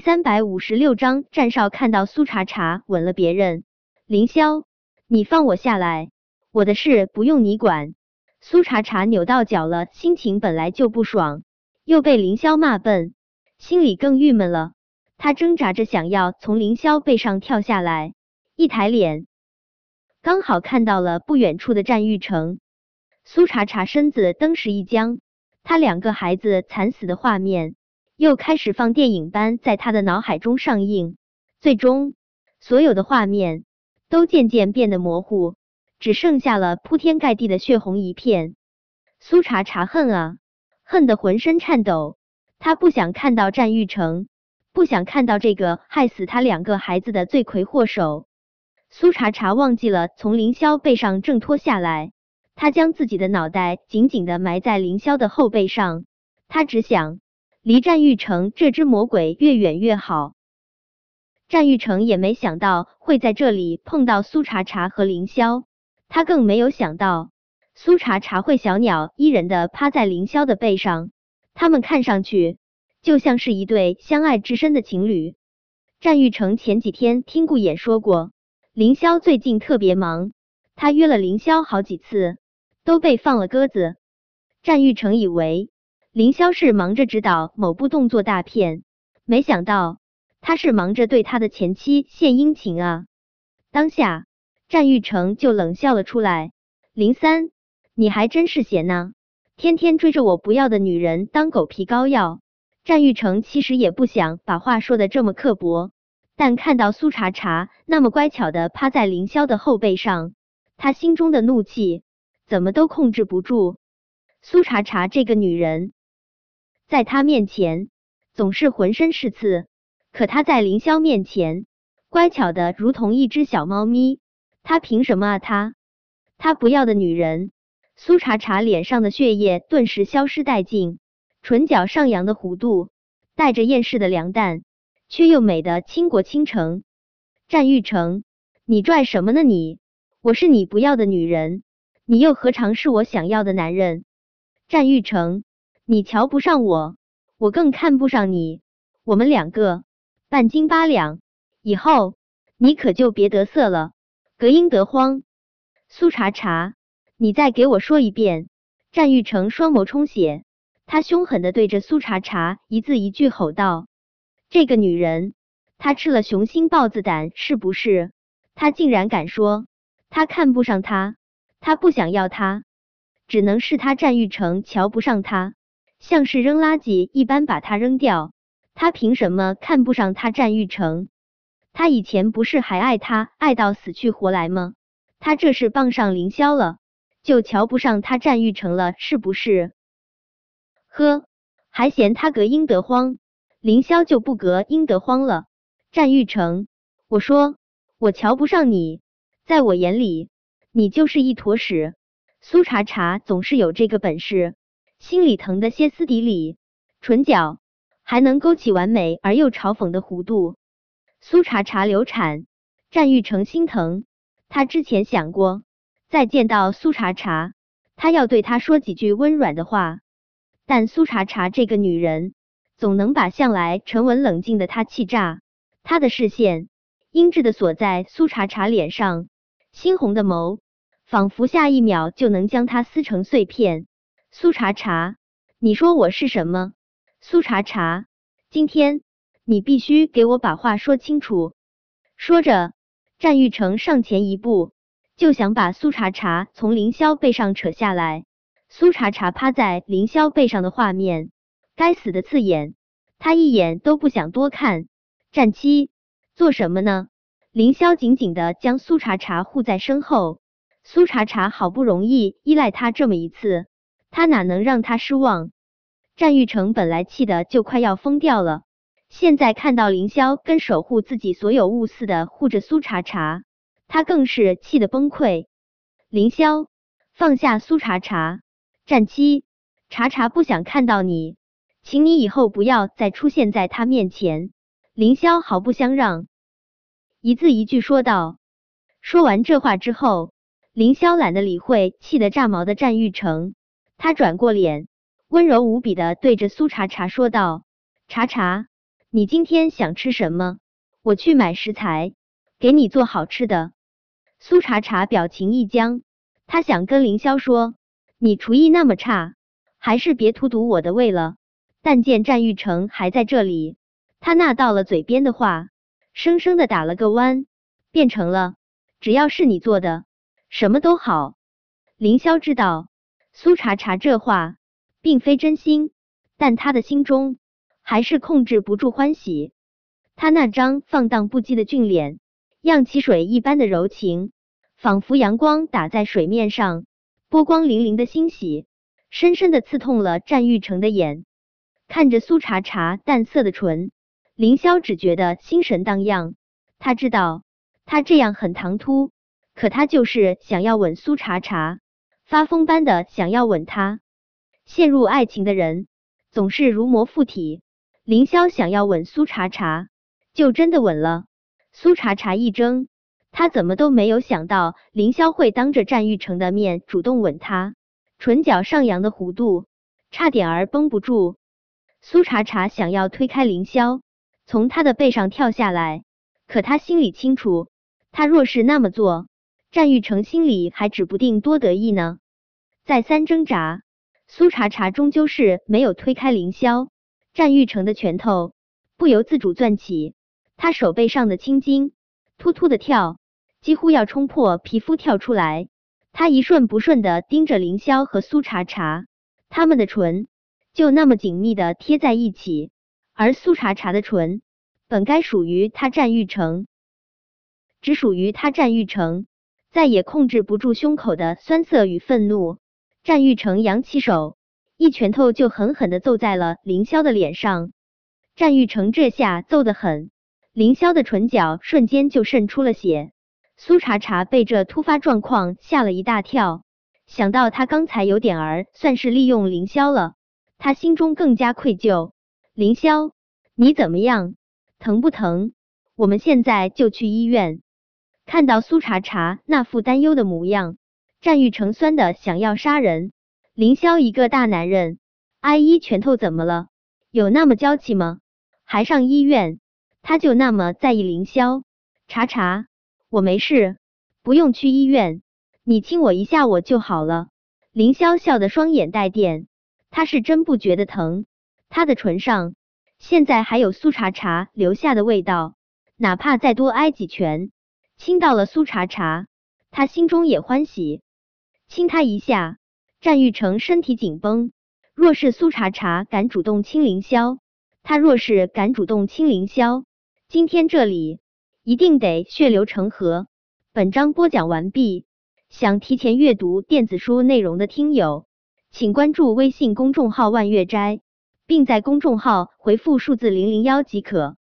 三百五十六章，战少看到苏茶茶吻了别人，凌霄，你放我下来，我的事不用你管。苏茶茶扭到脚了，心情本来就不爽，又被凌霄骂笨，心里更郁闷了。他挣扎着想要从凌霄背上跳下来，一抬脸，刚好看到了不远处的战玉成。苏茶茶身子登时一僵，他两个孩子惨死的画面。又开始放电影般在他的脑海中上映，最终所有的画面都渐渐变得模糊，只剩下了铺天盖地的血红一片。苏茶茶恨啊，恨得浑身颤抖。他不想看到战玉成，不想看到这个害死他两个孩子的罪魁祸首。苏茶茶忘记了从凌霄背上挣脱下来，他将自己的脑袋紧紧的埋在凌霄的后背上，他只想。离战玉成这只魔鬼越远越好。战玉成也没想到会在这里碰到苏茶茶和凌霄，他更没有想到苏茶茶会小鸟依人的趴在凌霄的背上，他们看上去就像是一对相爱至深的情侣。战玉成前几天听顾衍说过，凌霄最近特别忙，他约了凌霄好几次，都被放了鸽子。战玉成以为。凌霄是忙着指导某部动作大片，没想到他是忙着对他的前妻献殷勤啊！当下战玉成就冷笑了出来：“林三，你还真是闲呢，天天追着我不要的女人当狗皮膏药。”战玉成其实也不想把话说的这么刻薄，但看到苏茶茶那么乖巧的趴在凌霄的后背上，他心中的怒气怎么都控制不住。苏茶茶这个女人。在他面前总是浑身是刺，可他在凌霄面前乖巧的如同一只小猫咪。他凭什么啊？他他不要的女人。苏茶茶脸上的血液顿时消失殆尽，唇角上扬的弧度带着厌世的凉淡，却又美得倾国倾城。战玉成，你拽什么呢？你我是你不要的女人，你又何尝是我想要的男人？战玉成。你瞧不上我，我更看不上你。我们两个半斤八两，以后你可就别得瑟了。隔音得慌。苏茶茶，你再给我说一遍。战玉成双眸充血，他凶狠的对着苏茶茶一字一句吼道：“这个女人，她吃了雄心豹子胆是不是？她竟然敢说他看不上他她，不想要他，只能是他战玉成瞧不上她。”像是扔垃圾一般把他扔掉，他凭什么看不上他战玉成？他以前不是还爱他爱到死去活来吗？他这是傍上凌霄了，就瞧不上他战玉成了是不是？呵，还嫌他隔音得慌？凌霄就不隔音得慌了？战玉成，我说我瞧不上你，在我眼里你就是一坨屎。苏茶茶总是有这个本事。心里疼得歇斯底里，唇角还能勾起完美而又嘲讽的弧度。苏茶茶流产，战玉成心疼。他之前想过，再见到苏茶茶，他要对她说几句温软的话。但苏茶茶这个女人，总能把向来沉稳冷静的他气炸。他的视线阴鸷的锁在苏茶茶脸上，猩红的眸仿佛下一秒就能将她撕成碎片。苏茶茶，你说我是什么？苏茶茶，今天你必须给我把话说清楚。说着，战玉成上前一步，就想把苏茶茶从凌霄背上扯下来。苏茶茶趴在凌霄背上的画面，该死的刺眼，他一眼都不想多看。战七，做什么呢？凌霄紧紧的将苏茶茶护在身后。苏茶茶好不容易依赖他这么一次。他哪能让他失望？战玉成本来气的就快要疯掉了，现在看到凌霄跟守护自己所有物似的护着苏茶茶，他更是气得崩溃。凌霄，放下苏茶茶！战七，茶茶不想看到你，请你以后不要再出现在他面前。凌霄毫不相让，一字一句说道。说完这话之后，凌霄懒得理会气得炸毛的战玉成。他转过脸，温柔无比的对着苏茶茶说道：“茶茶，你今天想吃什么？我去买食材，给你做好吃的。苏茶茶表情一僵，他想跟凌霄说，你厨艺那么差，还是别荼毒我的胃了。但见战玉成还在这里，他那到了嘴边的话，生生的打了个弯，变成了只要是你做的，什么都好。凌霄知道苏茶茶这话并非真心，但他的心中还是控制不住欢喜。他那张放荡不羁的俊脸。漾起水一般的柔情，仿佛阳光打在水面上，波光粼粼的欣喜，深深的刺痛了战玉成的眼。看着苏茶茶淡色的唇，凌霄只觉得心神荡漾。他知道他这样很唐突，可他就是想要吻苏茶茶，发疯般的想要吻她。陷入爱情的人总是如魔附体，凌霄想要吻苏茶茶，就真的吻了。苏茶茶一怔，他怎么都没有想到凌霄会当着战玉成的面主动吻他，唇角上扬的弧度差点儿绷不住。苏茶茶想要推开凌霄，从他的背上跳下来，可他心里清楚，他若是那么做，战玉成心里还指不定多得意呢。再三挣扎，苏茶茶终究是没有推开凌霄，战玉成的拳头不由自主攥起。他手背上的青筋突突的跳，几乎要冲破皮肤跳出来。他一瞬不瞬的盯着凌霄和苏茶茶，他们的唇就那么紧密的贴在一起，而苏茶茶的唇本该属于他战玉成，只属于他战玉成，再也控制不住胸口的酸涩与愤怒。战玉成扬起手，一拳头就狠狠的揍在了凌霄的脸上。战玉成这下揍得很。凌霄的唇角瞬间就渗出了血，苏茶茶被这突发状况吓了一大跳，想到他刚才有点儿算是利用凌霄了，他心中更加愧疚。凌霄，你怎么样？疼不疼？我们现在就去医院。看到苏茶茶那副担忧的模样，战玉成酸的想要杀人。凌霄一个大男人，挨一拳头怎么了？有那么娇气吗？还上医院？他就那么在意凌霄？查查，我没事，不用去医院，你亲我一下我就好了。凌霄笑得双眼带电，他是真不觉得疼，他的唇上现在还有苏茶茶留下的味道，哪怕再多挨几拳，亲到了苏茶茶，他心中也欢喜。亲他一下，战玉成身体紧绷，若是苏茶茶敢主动亲凌霄，他若是敢主动亲凌霄。今天这里一定得血流成河。本章播讲完毕。想提前阅读电子书内容的听友，请关注微信公众号“万月斋”，并在公众号回复数字零零幺即可。